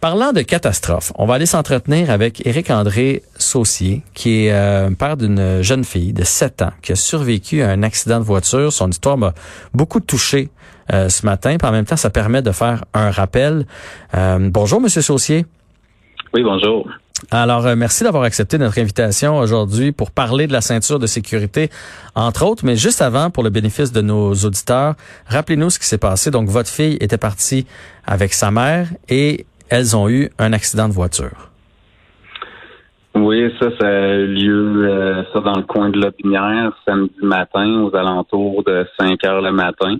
Parlant de catastrophe, on va aller s'entretenir avec Éric-André Saucier, qui est euh, père d'une jeune fille de 7 ans qui a survécu à un accident de voiture. Son histoire m'a beaucoup touché euh, ce matin. Puis en même temps, ça permet de faire un rappel. Euh, bonjour, Monsieur Saucier. Oui, bonjour. Alors, euh, merci d'avoir accepté notre invitation aujourd'hui pour parler de la ceinture de sécurité, entre autres. Mais juste avant, pour le bénéfice de nos auditeurs, rappelez-nous ce qui s'est passé. Donc, votre fille était partie avec sa mère et elles ont eu un accident de voiture. Oui, ça, ça a eu lieu euh, ça dans le coin de l'Opinière, samedi matin, aux alentours de 5 heures le matin.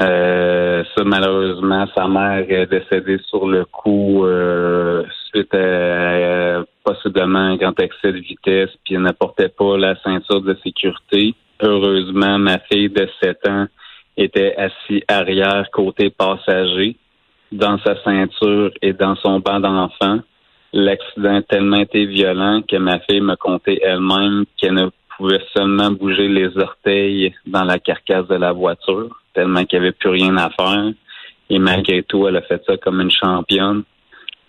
Euh, ça, malheureusement, sa mère est décédée sur le coup euh, suite à possiblement un grand excès de vitesse, puis elle n'apportait pas la ceinture de sécurité. Heureusement, ma fille de 7 ans était assise arrière côté passager dans sa ceinture et dans son banc d'enfant. L'accident a tellement été violent que ma fille me contait elle-même qu'elle ne pouvait seulement bouger les orteils dans la carcasse de la voiture tellement qu'il n'y avait plus rien à faire. Et malgré tout, elle a fait ça comme une championne.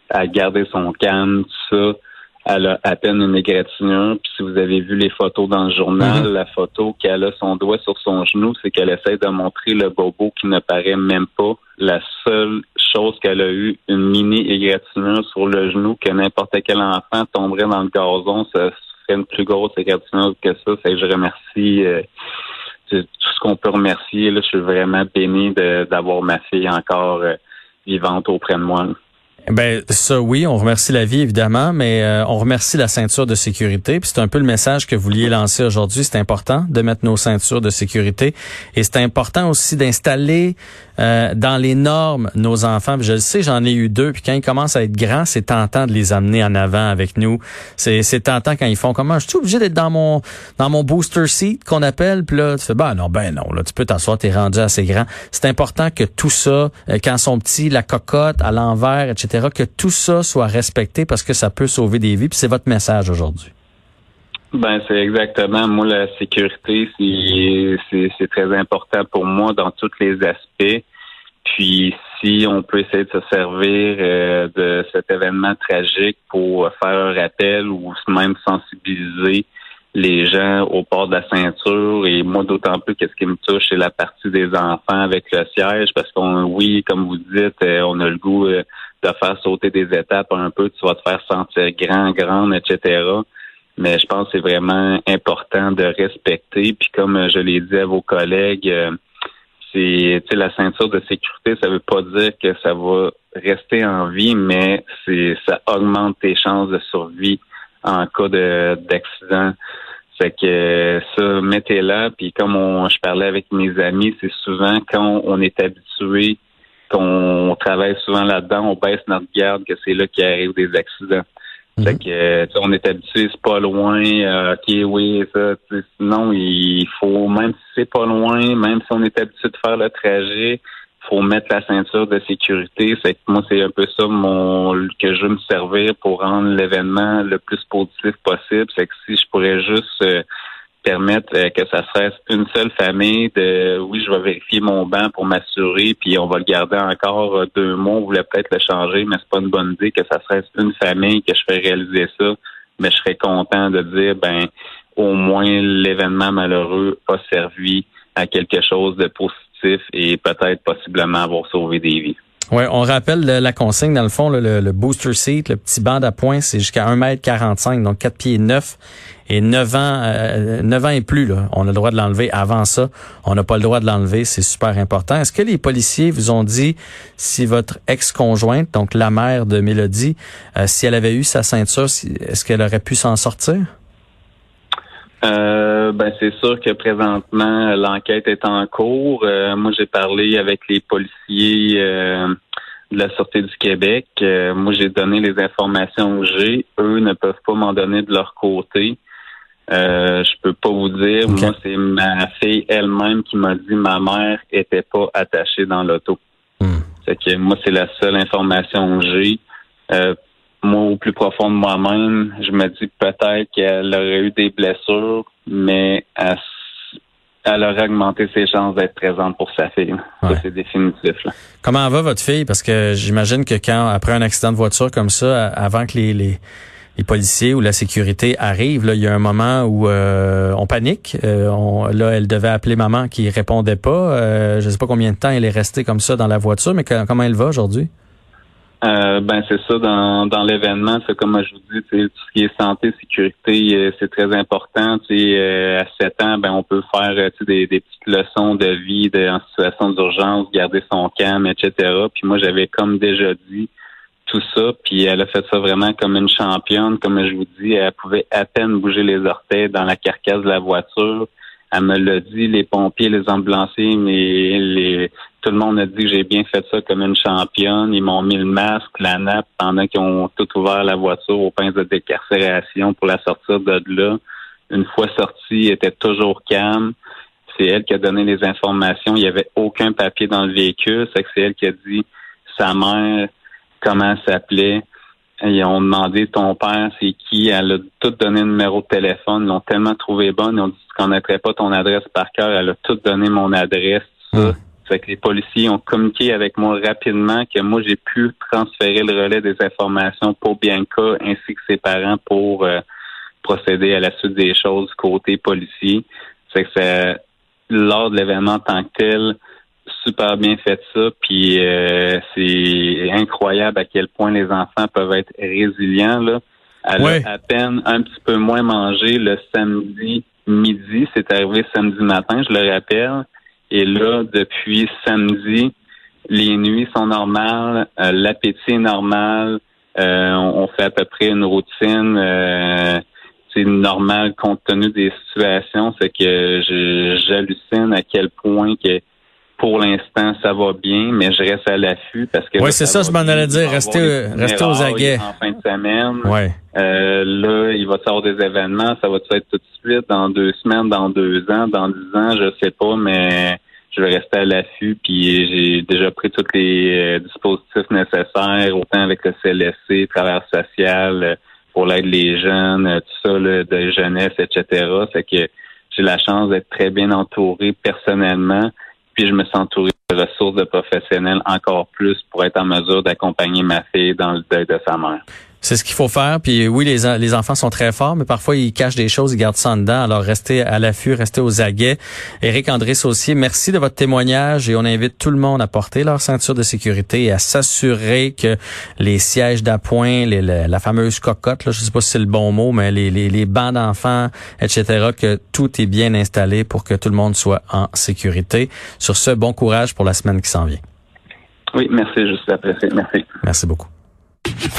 Elle a gardé son calme, tout ça. Elle a à peine une égratignure. Puis si vous avez vu les photos dans le journal, Mhm. la photo qu'elle a son doigt sur son genou, c'est qu'elle essaie de montrer le bobo qui ne paraît même pas. La seule chose qu'elle a eu, une mini égratignure sur le genou que n'importe quel enfant tomberait dans le gazon, ça serait une plus grosse égratignure que ça. Fait que je remercie euh, c'est tout ce qu'on peut remercier. Là, je suis vraiment béni d'avoir ma fille encore euh, vivante auprès de moi. là. Ben ça oui, on remercie la vie évidemment, mais euh, on remercie la ceinture de sécurité. Puis c'est un peu le message que vous vouliez lancer aujourd'hui. C'est important de mettre nos ceintures de sécurité et c'est important aussi d'installer euh, dans les normes nos enfants. Je le sais, j'en ai eu deux. Puis quand ils commencent à être grands, c'est tentant de les amener en avant avec nous. C'est c'est tentant quand ils font comment Je suis obligé d'être dans mon dans mon booster seat qu'on appelle. Puis là tu fais ben non ben non là tu peux t'asseoir, t'es rendu assez grand. C'est important que tout ça, euh, quand ils sont petits, la cocotte à l'envers, etc que tout ça soit respecté parce que ça peut sauver des vies. Puis c'est votre message aujourd'hui. Ben, c'est exactement. Moi, la sécurité, c'est- très important pour moi dans tous les aspects. Puis, si on peut essayer de se servir euh, de cet événement tragique pour faire un rappel ou même sensibiliser les gens au port de la ceinture et moi d'autant plus qu'est-ce qui me touche c'est la partie des enfants avec le siège parce qu'on oui comme vous dites euh, on a le goût euh, de faire sauter des étapes un peu tu vas te faire sentir grand grande etc mais je pense que c'est vraiment important de respecter. Puis comme euh, je l'ai dit à vos collègues euh, c'est la ceinture de sécurité ça veut pas dire que ça va rester en vie mais c'est ça augmente tes chances de survie en cas de d'accident. C'est que ça, mettez-la. Puis comme je parlais avec mes amis, c'est souvent quand on est habitué, qu'on travaille souvent là-dedans, on baisse notre garde que c'est là qu'il arrive des accidents. Mhm. Fait que sais, on est habitué, c'est pas loin, euh, ok, oui, ça. Sinon, il faut, même si c'est pas loin, même si on est habitué de faire le trajet, faut mettre la ceinture de sécurité. Fait que moi, c'est un peu ça mon que je veux me servir pour rendre l'événement le plus positif possible. C'est que si je pourrais juste euh, permettre euh, que ça se reste une seule famille, de oui, je vais vérifier mon banc pour m'assurer, puis on va le garder encore euh, deux mois, on voulait peut-être le changer, mais c'est pas une bonne idée que ça se reste une famille, que je fais réaliser ça. Mais je serais content de dire ben au moins l'événement malheureux a servi à quelque chose de positif et peut-être possiblement avoir sauvé des vies. Ouais, on rappelle le- la consigne dans le fond, le, booster seat, le petit banc d'appoint, c'est jusqu'à 1m45, donc 4 pieds 9 et 9 ans, euh, 9 ans et plus. On a le droit de l'enlever. Avant ça, on n'a pas le droit de l'enlever. C'est super important. Est-ce que les policiers vous ont dit si votre ex-conjointe, donc la mère de Mélodie, euh, si elle avait eu sa ceinture, si- est-ce qu'elle aurait pu s'en sortir? Euh, ben c'est sûr que présentement l'enquête est en cours. Euh, moi j'ai parlé avec les policiers euh, de la Sûreté du Québec. Moi j'ai donné les informations que j'ai. Eux ne peuvent pas m'en donner de leur côté. Euh, je peux pas vous dire. Moi c'est ma fille elle-même qui m'a dit ma mère était pas attachée dans l'auto. Hmm. Fait que moi c'est la seule information que j'ai. Moi, au plus profond de moi-même, je me dis peut-être qu'elle aurait eu des blessures, mais elle aurait augmenté ses chances d'être présente pour sa fille. Ça, c'est définitif. Comment va votre fille? Parce que j'imagine que quand, après un accident de voiture comme ça, avant que les, les, les policiers ou la sécurité arrivent, là, il y a un moment où euh, on panique. Euh, on, là, elle devait appeler maman qui répondait pas. Euh, je sais pas combien de temps elle est restée comme ça dans la voiture, mais comment elle va aujourd'hui? Euh, ben c'est ça dans, dans l'événement, c'est comme je vous dis, tout ce qui est santé, sécurité, euh, c'est très important. Euh, à 7 ans, ben on peut faire des, des petites leçons de vie de, en situation d'urgence, garder son calme, etc. Puis moi j'avais comme déjà dit tout ça, puis elle a fait ça vraiment comme une championne, comme je vous dis, elle pouvait à peine bouger les orteils dans la carcasse de la voiture. Elle me l'a dit, les pompiers, les ambulanciers, mais les, tout le monde a dit que j'ai bien fait ça comme une championne. Ils m'ont mis le masque, la nappe, pendant qu'ils ont tout ouvert la voiture au pince de décarcération pour la sortir de là. Une fois sortie, elle était toujours calme. C'est elle qui a donné les informations. Il n'y avait aucun papier dans le véhicule. C'est que c'est elle qui a dit sa mère, comment elle s'appelait. Ils ont demandé ton père, c'est qui? Elle a tout donné le numéro de téléphone. Ils l'ont tellement trouvé bonne. Ils ont dit tu connaîtrais pas ton adresse par cœur. Elle a tout donné mon adresse. Ça. Fait que les policiers ont communiqué avec moi rapidement que moi j'ai pu transférer le relais des informations pour Bianca ainsi que ses parents pour euh, procéder à la suite des choses côté policier. Fait que c'est lors de l'événement en tant que tel, super bien fait ça, puis euh, c'est incroyable à quel point les enfants peuvent être résilients. Là. Elle a à peine un petit peu moins mangé le samedi midi, c'est arrivé samedi matin, je le rappelle. Et là, depuis samedi, les nuits sont normales, euh, l'appétit est normal, euh, on, fait à peu près une routine euh, c'est normal compte tenu des situations. C'est que j'hallucine à quel point que pour l'instant, ça va bien, mais je reste à l'affût parce que. Oui, c'est ça, je m'en allais dire. Rester, rester aux aguets. En fin de semaine. Ouais. Euh, là, il va y avoir des événements. Ça va être tout de suite dans deux semaines, dans deux ans, dans dix ans, je sais pas, mais je vais rester à l'affût. Puis j'ai déjà pris tous les euh, dispositifs nécessaires, autant avec le CLSC, travers social, euh, pour l'aide des jeunes, tout ça, là, de jeunesse, etc. C'est que j'ai la chance d'être très bien entouré personnellement puis je me sens entouré de ressources de professionnels encore plus pour être en mesure d'accompagner ma fille dans le deuil de sa mère. C'est ce qu'il faut faire. Puis oui, les, les enfants sont très forts, mais parfois ils cachent des choses, ils gardent ça en dedans. Alors restez à l'affût, restez aux aguets. Éric André Saucier, merci de votre témoignage et on invite tout le monde à porter leur ceinture de sécurité et à s'assurer que les sièges d'appoint, la, fameuse cocotte, là, je sais pas si c'est le bon mot, mais les, les, les bancs d'enfants, etc., que tout est bien installé pour que tout le monde soit en sécurité. Sur ce, bon courage pour la semaine qui s'en vient. Oui, merci, je suis apprécié. Merci. Merci beaucoup.